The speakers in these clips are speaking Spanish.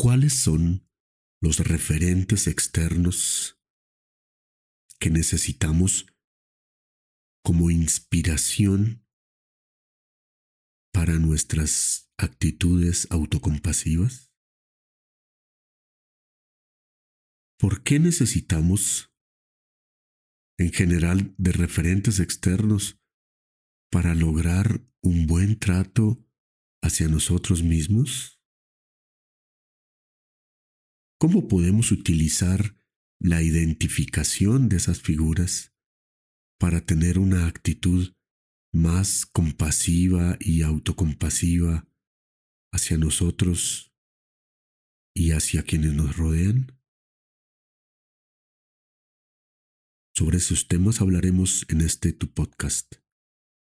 ¿cuáles son los referentes externos que necesitamos como inspiración para nuestras actitudes autocompasivas? ¿Por qué necesitamos en general de referentes externos para lograr un buen trato hacia nosotros mismos? ¿Cómo podemos utilizar la identificación de esas figuras para tener una actitud más compasiva y autocompasiva hacia nosotros y hacia quienes nos rodean? Sobre esos temas hablaremos en este tu podcast,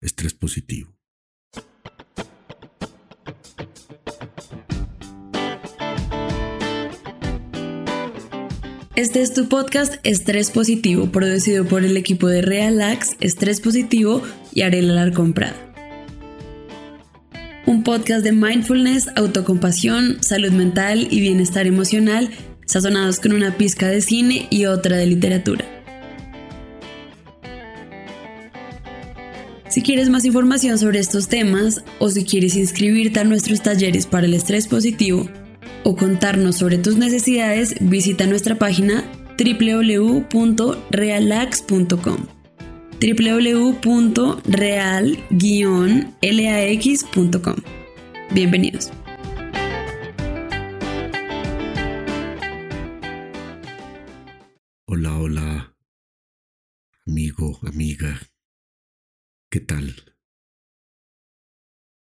Estrés Positivo. Este es tu podcast Estrés Positivo, producido por el equipo de Realax, Estrés Positivo y Arela Alarcón Prada. Un podcast de mindfulness, autocompasión, salud mental y bienestar emocional, sazonados con una pizca de cine y otra de literatura. Si quieres más información sobre estos temas o si quieres inscribirte a nuestros talleres para el estrés positivo o contarnos sobre tus necesidades, visita nuestra página www.realax.com www.real-lax.com Bienvenidos. Hola, hola, amigo, amiga. ¿Qué tal?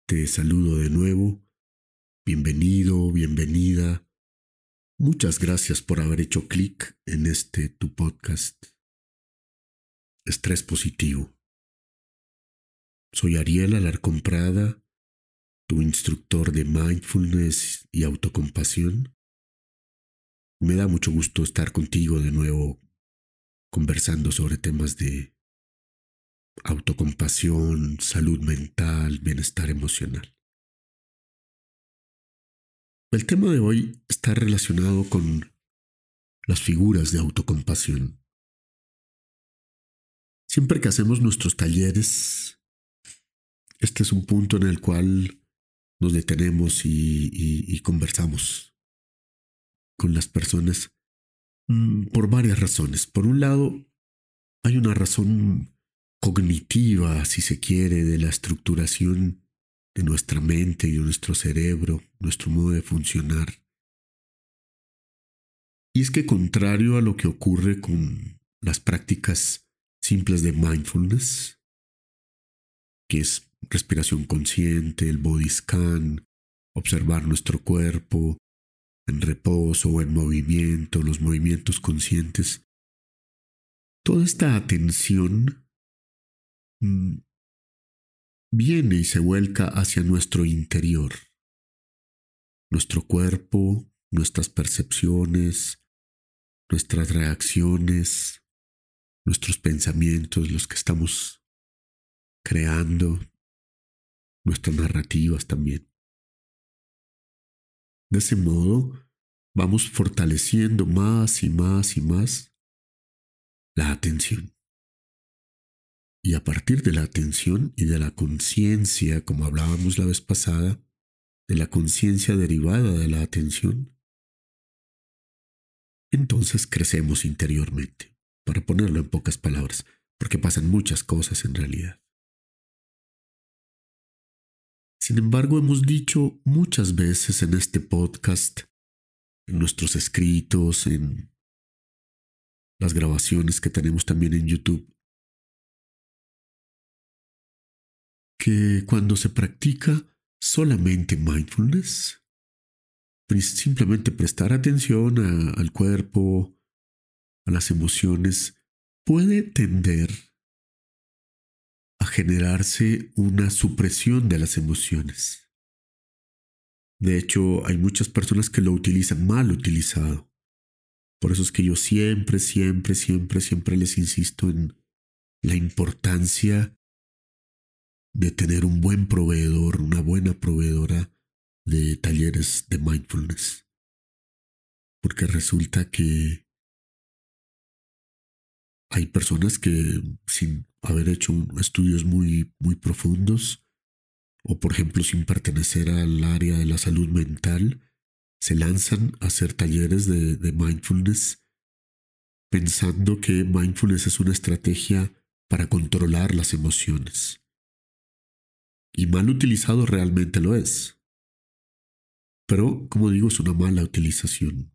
Te saludo de nuevo. Bienvenido, bienvenida. Muchas gracias por haber hecho clic en este tu podcast. Estrés positivo. Soy Ariel Alarcón Prada, tu instructor de mindfulness y autocompasión. Me da mucho gusto estar contigo de nuevo conversando sobre temas de autocompasión, salud mental, bienestar emocional. El tema de hoy está relacionado con las figuras de autocompasión. Siempre que hacemos nuestros talleres, este es un punto en el cual nos detenemos y, conversamos con las personas mm, por varias razones. Por un lado, hay una razón cognitiva, si se quiere, de la estructuración de nuestra mente y de nuestro cerebro, nuestro modo de funcionar. Y es que contrario a lo que ocurre con las prácticas simples de mindfulness, que es respiración consciente, el body scan, observar nuestro cuerpo en reposo o en movimiento, los movimientos conscientes, toda esta atención Mm, viene y se vuelca hacia nuestro interior, nuestro cuerpo, nuestras percepciones, nuestras reacciones, nuestros pensamientos, los que estamos creando, nuestras narrativas también. De ese modo, vamos fortaleciendo más y más y más la atención. Y a partir de la atención y de la conciencia, como hablábamos la vez pasada, de la conciencia derivada de la atención, entonces crecemos interiormente, para ponerlo en pocas palabras, porque pasan muchas cosas en realidad. Sin embargo, hemos dicho muchas veces en este podcast, en nuestros escritos, en las grabaciones que tenemos también en YouTube, que cuando se practica solamente mindfulness, simplemente prestar atención al cuerpo, a las emociones, puede tender a generarse una supresión de las emociones. De hecho, hay muchas personas que lo utilizan mal utilizado. Por eso es que yo siempre, siempre, siempre, siempre les insisto en la importancia de tener un buen proveedor, una buena proveedora de talleres de mindfulness. porque resulta que hay personas que sin haber hecho estudios muy, muy profundos, o por ejemplo sin pertenecer al área de la salud mental, se lanzan a hacer talleres de, de mindfulness pensando que mindfulness es una estrategia para controlar las emociones. Y mal utilizado realmente lo es. Pero, como digo, es una mala utilización.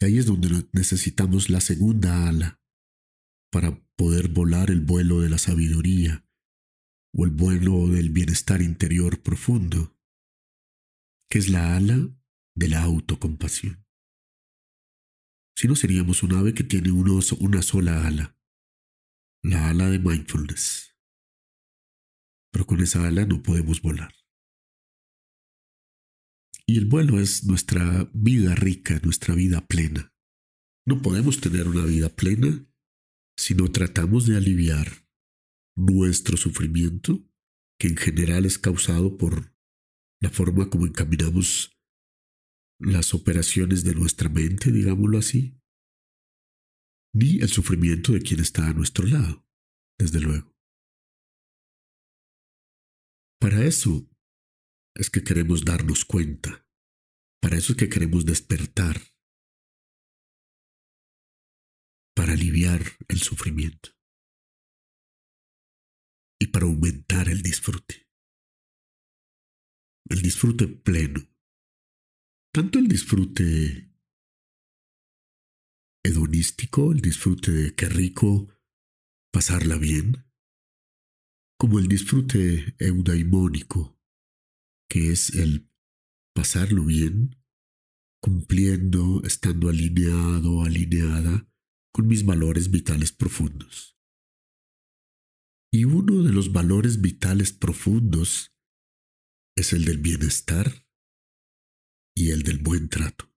Y ahí es donde necesitamos la segunda ala para poder volar el vuelo de la sabiduría o el vuelo del bienestar interior profundo, que es la ala de la autocompasión. Si no seríamos un ave que tiene una sola ala, la ala de mindfulness. Pero con esa ala no podemos volar. Y el vuelo es nuestra vida rica, nuestra vida plena. No podemos tener una vida plena si no tratamos de aliviar nuestro sufrimiento, que en general es causado por la forma como encaminamos las operaciones de nuestra mente, digámoslo así, ni el sufrimiento de quien está a nuestro lado, desde luego. Para eso es que queremos darnos cuenta. Para eso es que queremos despertar. Para aliviar el sufrimiento. Y para aumentar el disfrute. El disfrute pleno. Tanto el disfrute hedonístico, el disfrute de qué rico pasarla bien, como el disfrute eudaimónico, que es el pasarlo bien, cumpliendo, estando alineado, alineada con mis valores vitales profundos. Y uno de los valores vitales profundos es el del bienestar y el del buen trato.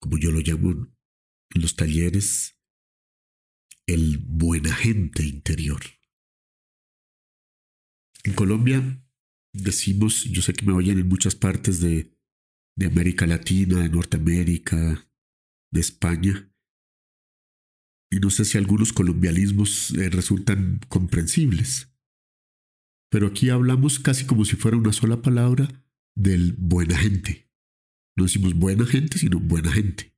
Como yo lo llamo en los talleres, el buen agente interior. En Colombia decimos, yo sé que me oyen en muchas partes de, de América Latina, de Norteamérica, de España, y no sé si algunos colombialismos eh, resultan comprensibles. Pero aquí hablamos casi como si fuera una sola palabra del buena gente. No decimos buena gente, sino buena gente.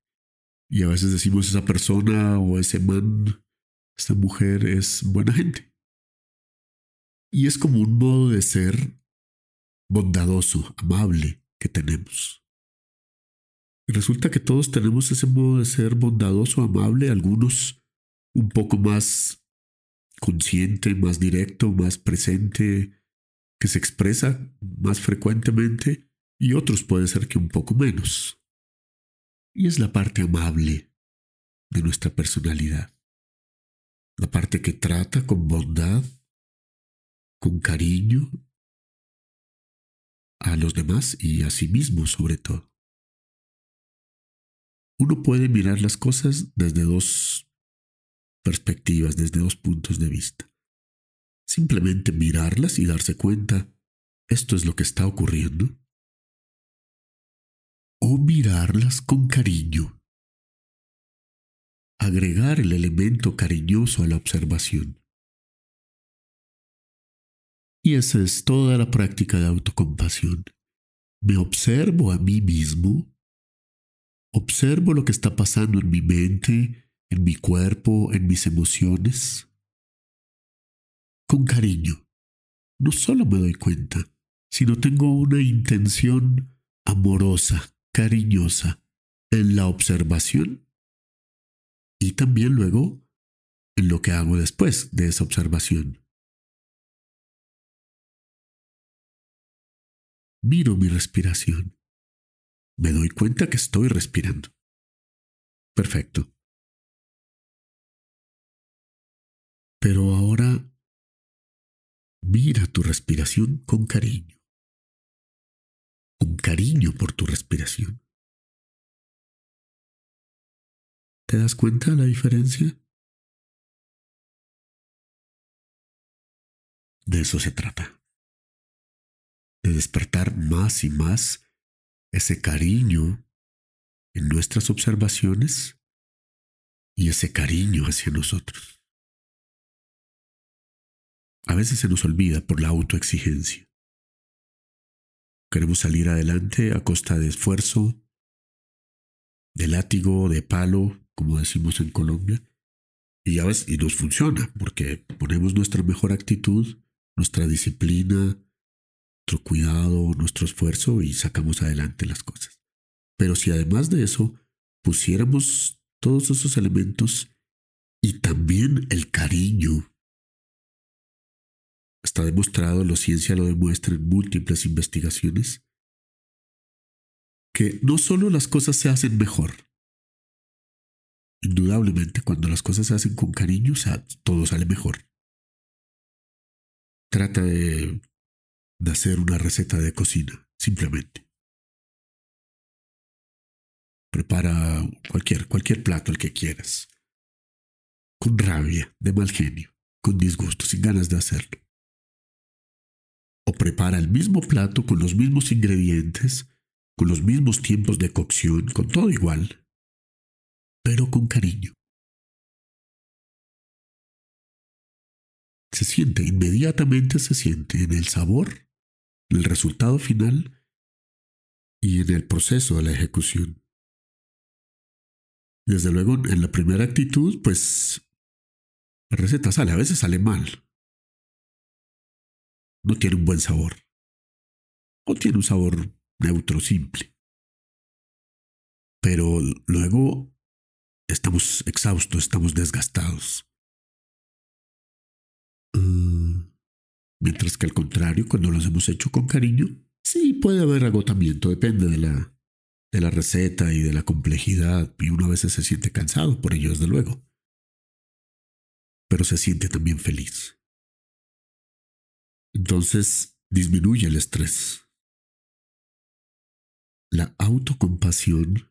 Y a veces decimos esa persona o ese man, esta mujer es buena gente. Y es como un modo de ser bondadoso, amable que tenemos. Y resulta que todos tenemos ese modo de ser bondadoso, amable, algunos un poco más consciente, más directo, más presente, que se expresa más frecuentemente, y otros puede ser que un poco menos. Y es la parte amable de nuestra personalidad, la parte que trata con bondad, con cariño a los demás y a sí mismo sobre todo. Uno puede mirar las cosas desde dos perspectivas, desde dos puntos de vista. Simplemente mirarlas y darse cuenta, esto es lo que está ocurriendo. O mirarlas con cariño. Agregar el elemento cariñoso a la observación. Y esa es toda la práctica de autocompasión. Me observo a mí mismo, observo lo que está pasando en mi mente, en mi cuerpo, en mis emociones, con cariño. No solo me doy cuenta, sino tengo una intención amorosa, cariñosa en la observación y también luego en lo que hago después de esa observación. Miro mi respiración. Me doy cuenta que estoy respirando. Perfecto. Pero ahora mira tu respiración con cariño. Con cariño por tu respiración. ¿Te das cuenta de la diferencia? De eso se trata despertar más y más ese cariño en nuestras observaciones y ese cariño hacia nosotros. A veces se nos olvida por la autoexigencia. Queremos salir adelante a costa de esfuerzo, de látigo, de palo, como decimos en Colombia, y, a veces, y nos funciona porque ponemos nuestra mejor actitud, nuestra disciplina, nuestro cuidado, nuestro esfuerzo y sacamos adelante las cosas. Pero si además de eso pusiéramos todos esos elementos y también el cariño, está demostrado, la ciencia lo demuestra en múltiples investigaciones, que no solo las cosas se hacen mejor, indudablemente cuando las cosas se hacen con cariño, todo sale mejor. Trata de, de hacer una receta de cocina, simplemente prepara cualquier, cualquier plato, el que quieras. Con rabia, de mal genio, con disgusto, sin ganas de hacerlo. O prepara el mismo plato con los mismos ingredientes, con los mismos tiempos de cocción, con todo igual, pero con cariño. Se siente, inmediatamente se siente en el sabor, en el resultado final y en el proceso de la ejecución. Desde luego, en la primera actitud, pues la receta sale, a veces sale mal. No tiene un buen sabor. O tiene un sabor neutro, simple. Pero luego estamos exhaustos, estamos desgastados. Mientras que al contrario, cuando los hemos hecho con cariño, sí puede haber agotamiento, depende de la, de la receta y de la complejidad, y uno a veces se siente cansado por ello, desde luego. Pero se siente también feliz. Entonces disminuye el estrés. La autocompasión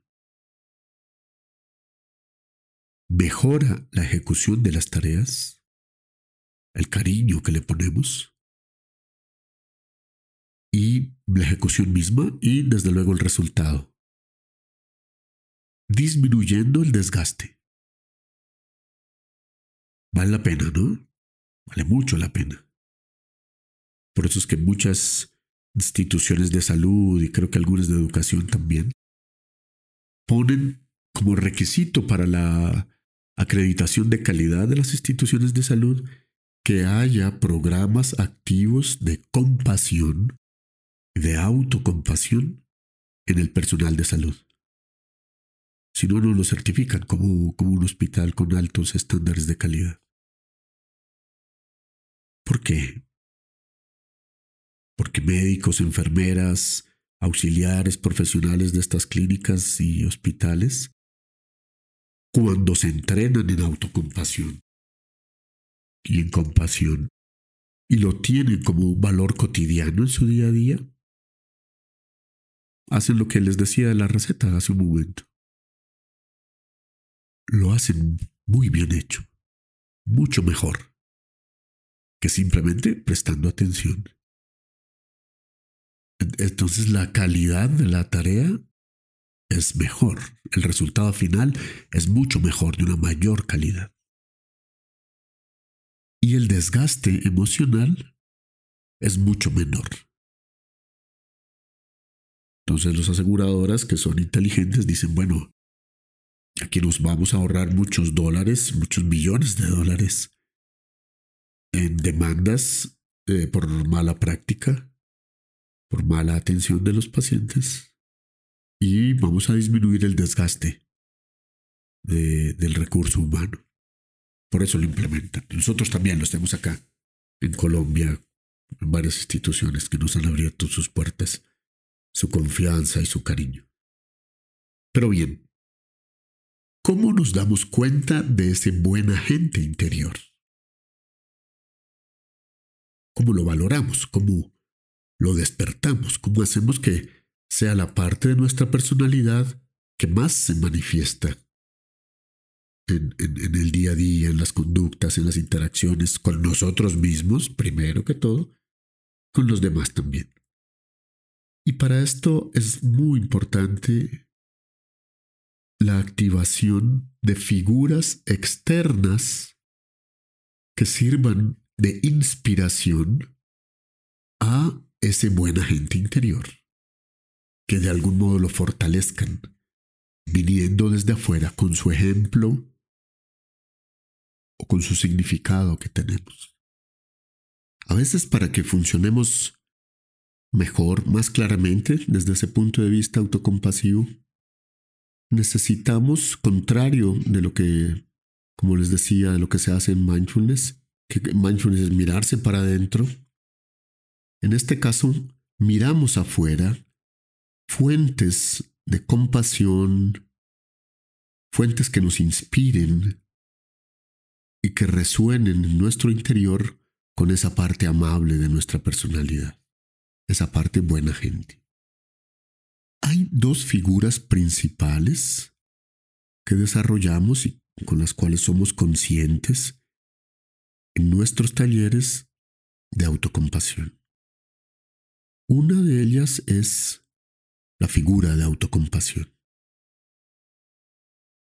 mejora la ejecución de las tareas, el cariño que le ponemos y la ejecución misma y desde luego el resultado disminuyendo el desgaste. Vale la pena, ¿no? Vale mucho la pena. Por eso es que muchas instituciones de salud y creo que algunas de educación también ponen como requisito para la acreditación de calidad de las instituciones de salud que haya programas activos de compasión, de autocompasión en el personal de salud. Si no, no lo certifican como, como un hospital con altos estándares de calidad. ¿Por qué? Porque médicos, enfermeras, auxiliares, profesionales de estas clínicas y hospitales, cuando se entrenan en autocompasión y en compasión, y lo tienen como un valor cotidiano en su día a día, hacen lo que les decía de la receta hace un momento lo hacen muy bien hecho, mucho mejor que simplemente prestando atención. Entonces la calidad de la tarea es mejor, el resultado final es mucho mejor, de una mayor calidad. Y el desgaste emocional es mucho menor. Entonces las aseguradoras que son inteligentes dicen, bueno, Aquí nos vamos a ahorrar muchos dólares, muchos millones de dólares en demandas eh, por mala práctica, por mala atención de los pacientes y vamos a disminuir el desgaste del recurso humano. Por eso lo implementan. Nosotros también lo hacemos acá, en Colombia, en varias instituciones que nos han abierto sus puertas, su confianza y su cariño. Pero bien, ¿Cómo nos damos cuenta de ese buen agente interior? ¿Cómo lo valoramos? ¿Cómo lo despertamos? ¿Cómo hacemos que sea la parte de nuestra personalidad que más se manifiesta en, el día a día, en las conductas, en las interacciones con nosotros mismos, primero que todo, con los demás también? Y para esto es muy importante la activación de figuras externas que sirvan de inspiración a ese buen agente interior, que de algún modo lo fortalezcan, viniendo desde afuera con su ejemplo o con su significado que tenemos. A veces para que funcionemos mejor, más claramente, desde ese punto de vista autocompasivo, necesitamos, contrario de lo que, como les decía, de lo que se hace en mindfulness, que mindfulness es mirarse para adentro. En este caso, miramos afuera fuentes de compasión, fuentes que nos inspiren y que resuenen en nuestro interior con esa parte amable de nuestra personalidad, esa parte buena gente. Hay dos figuras principales que desarrollamos y con las cuales somos conscientes en nuestros talleres de autocompasión. Una de ellas es la figura de autocompasión.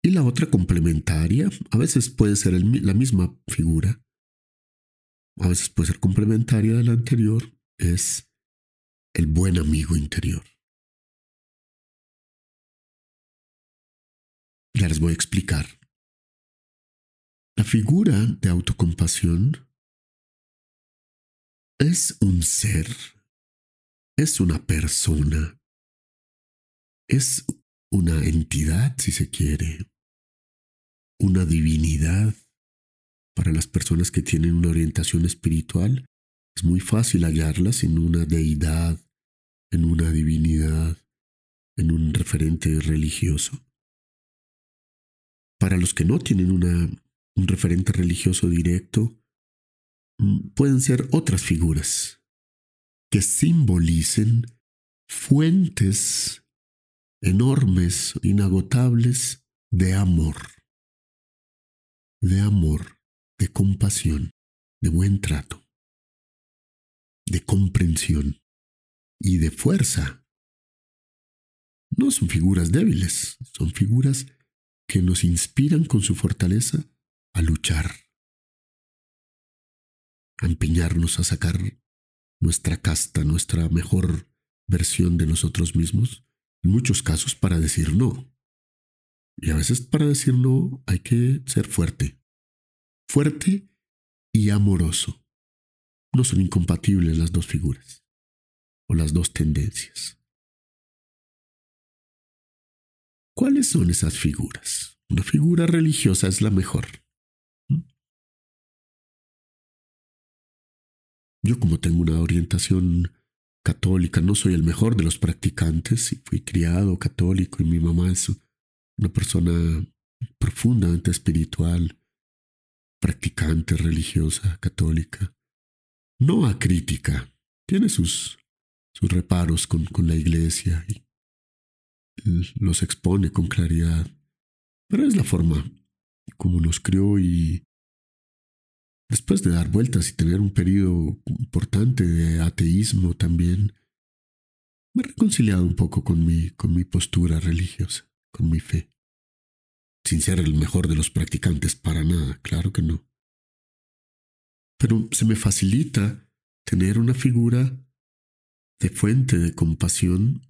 Y la otra complementaria, a veces puede ser la misma figura, a veces puede ser complementaria de la anterior, es el buen amigo interior. Ya les voy a explicar. La figura de autocompasión es un ser, es una persona, es una entidad, si se quiere, una divinidad. Para las personas que tienen una orientación espiritual, es muy fácil hallarlas en una deidad, en una divinidad, en un referente religioso. Para los que no tienen una, un referente religioso directo, mm, pueden ser otras figuras que simbolicen fuentes enormes, inagotables de amor, de amor, de compasión, de buen trato, de comprensión y de fuerza. No son figuras débiles, son figuras que nos inspiran con su fortaleza a luchar, a empeñarnos a sacar nuestra casta, nuestra mejor versión de nosotros mismos, en muchos casos para decir no. Y a veces para decir no hay que ser fuerte, fuerte y amoroso. No son incompatibles las dos figuras o las dos tendencias. ¿Cuáles son esas figuras? Una figura religiosa es la mejor. Yo como tengo una orientación católica, no soy el mejor de los practicantes, fui criado católico y mi mamá es una persona profundamente espiritual, practicante, religiosa, católica. No acrítica, tiene sus, sus reparos con, con la iglesia y los expone con claridad. Pero es la forma como nos crió y después de dar vueltas y tener un periodo importante de ateísmo también, me he reconciliado un poco con mi, con mi postura religiosa, con mi fe. Sin ser el mejor de los practicantes para nada, claro que no. Pero se me facilita tener una figura de fuente de compasión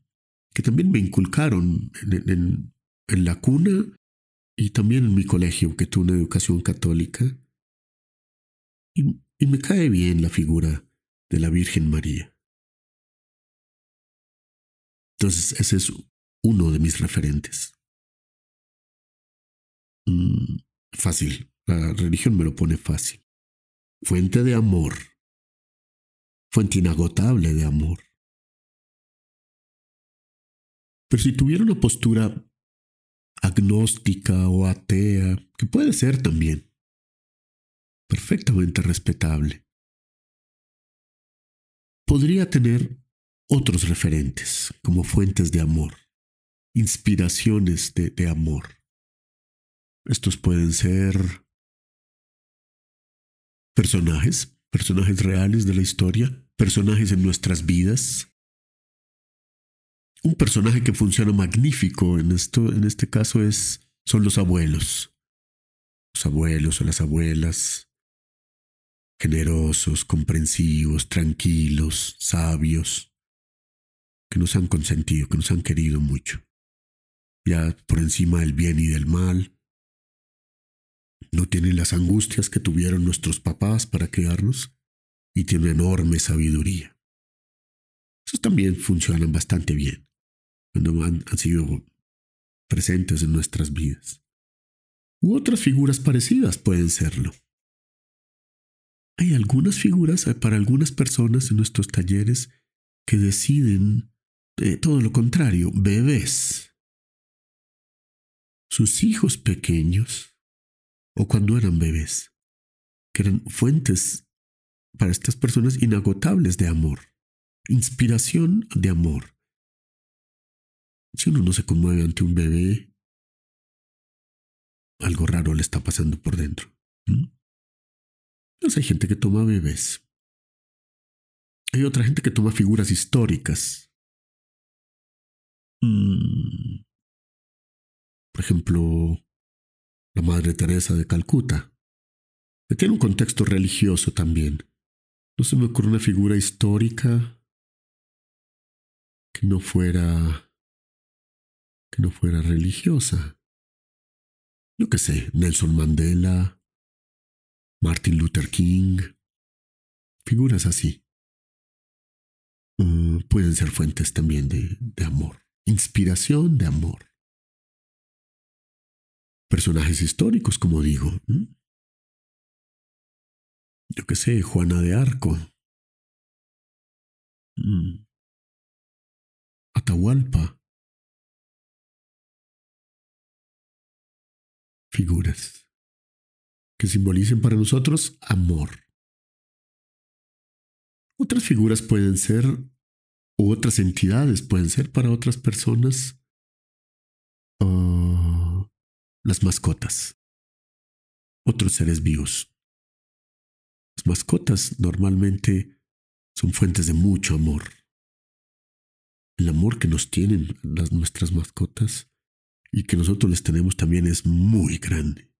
que también me inculcaron en, la cuna y también en mi colegio, que tuve una educación católica. Y, me cae bien la figura de la Virgen María. Entonces, ese es uno de mis referentes. Mm, fácil, la religión me lo pone fácil. Fuente de amor, fuente inagotable de amor. Pero si tuviera una postura agnóstica o atea, que puede ser también, perfectamente respetable, podría tener otros referentes como fuentes de amor, inspiraciones de, amor. Estos pueden ser personajes, personajes reales de la historia, personajes en nuestras vidas, Un personaje que funciona magnífico en, esto, en este caso es, son los abuelos. Los abuelos o las abuelas, generosos, comprensivos, tranquilos, sabios, que nos han consentido, que nos han querido mucho. Ya por encima del bien y del mal, no tienen las angustias que tuvieron nuestros papás para criarnos y tienen enorme sabiduría. Esos también funcionan bastante bien cuando han, sido presentes en nuestras vidas. U otras figuras parecidas pueden serlo. Hay algunas figuras eh, para algunas personas en nuestros talleres que deciden eh, todo lo contrario, bebés. Sus hijos pequeños, o cuando eran bebés, que eran fuentes para estas personas inagotables de amor, inspiración de amor. Si uno no se conmueve ante un bebé, algo raro le está pasando por dentro. Pues hay gente que toma bebés. Hay otra gente que toma figuras históricas. Mm. Por ejemplo, la Madre Teresa de Calcuta, que tiene un contexto religioso también. No se me ocurre una figura histórica que no fuera no fuera religiosa. Yo qué sé, Nelson Mandela, Martin Luther King, figuras así. Mm, pueden ser fuentes también de, amor, inspiración de amor. Personajes históricos, como digo. Yo qué sé, Juana de Arco. Mm. Atahualpa. Figuras que simbolicen para nosotros amor. Otras figuras pueden ser, u otras entidades pueden ser para otras personas, uh, las mascotas, otros seres vivos. Las mascotas normalmente son fuentes de mucho amor. El amor que nos tienen las, nuestras mascotas y que nosotros les tenemos también es muy grande.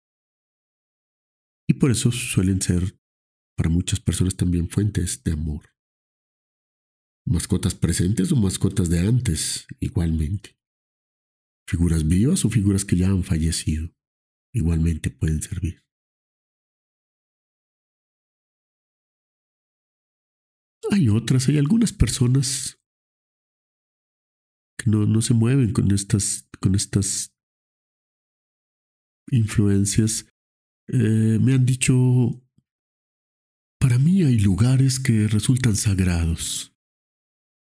Y por eso suelen ser para muchas personas también fuentes de amor. Mascotas presentes o mascotas de antes, igualmente. Figuras vivas o figuras que ya han fallecido, igualmente pueden servir. Hay otras, hay algunas personas no, no se mueven con estas con estas influencias, eh, me han dicho, para mí hay lugares que resultan sagrados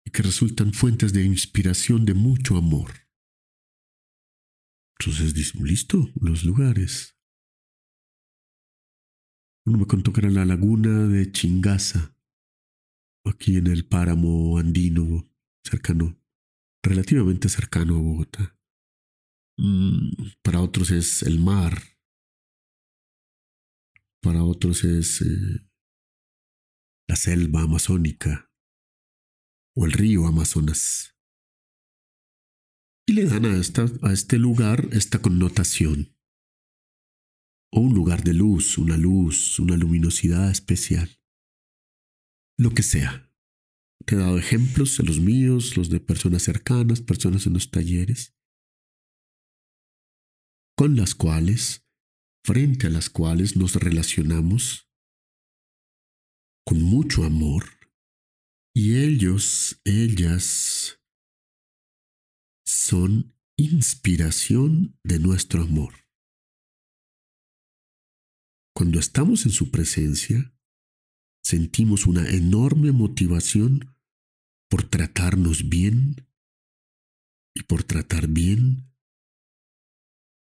y que resultan fuentes de inspiración de mucho amor. Entonces listo, los lugares. Uno me contó que era la laguna de Chingaza, aquí en el páramo andino, cercano, relativamente cercano a Bogotá. Mm, para otros es el mar. Para otros es eh, la selva amazónica o el río Amazonas. Y le dan a, esta, a este lugar esta connotación. O un lugar de luz, una luz, una luminosidad especial. Lo que sea. Te he dado ejemplos, los míos, los de personas cercanas, personas en los talleres con las cuales, frente a las cuales nos relacionamos con mucho amor, y ellos, ellas, son inspiración de nuestro amor. Cuando estamos en su presencia, sentimos una enorme motivación por tratarnos bien y por tratar bien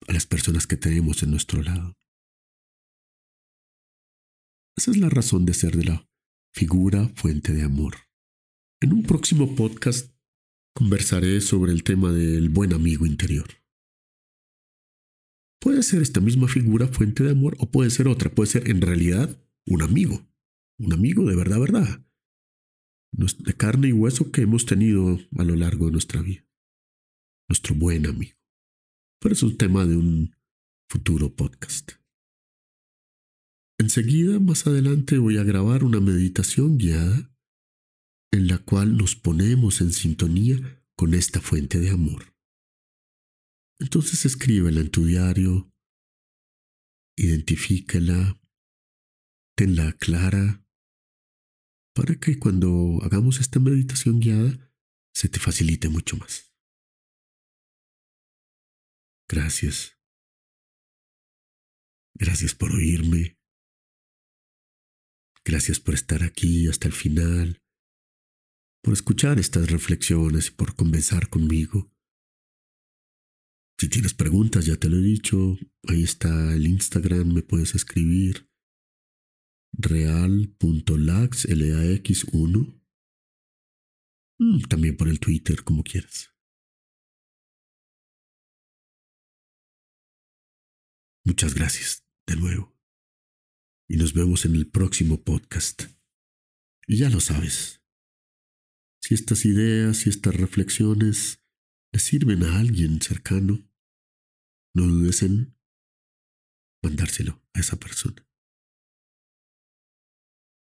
a las personas que tenemos en nuestro lado. Esa es la razón de ser de la figura fuente de amor. En un próximo podcast conversaré sobre el tema del buen amigo interior. Puede ser esta misma figura fuente de amor o puede ser otra, puede ser en realidad un amigo, un amigo de verdad, verdad, de carne y hueso que hemos tenido a lo largo de nuestra vida. nuestro buen amigo. Pero es un tema de un futuro podcast. Enseguida, más adelante, voy a grabar una meditación guiada en la cual nos ponemos en sintonía con esta fuente de amor. Entonces escríbela en tu diario, identifícala, tenla clara, para que cuando hagamos esta meditación guiada se te facilite mucho más. Gracias. Gracias por oírme. Gracias por estar aquí hasta el final, por escuchar estas reflexiones y por conversar conmigo. Si tienes preguntas, ya te lo he dicho, ahí está el Instagram, me puedes escribir real.lax, L-A-X-1. Mm, también por el Twitter, como quieras. Muchas gracias de nuevo. Y nos vemos en el próximo podcast. Y ya lo sabes. Si estas ideas y estas reflexiones le sirven a alguien cercano, no dudes en mandárselo a esa persona.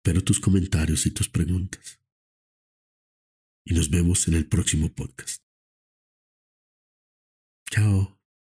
Pero tus comentarios y tus preguntas. Y nos vemos en el próximo podcast. Chao.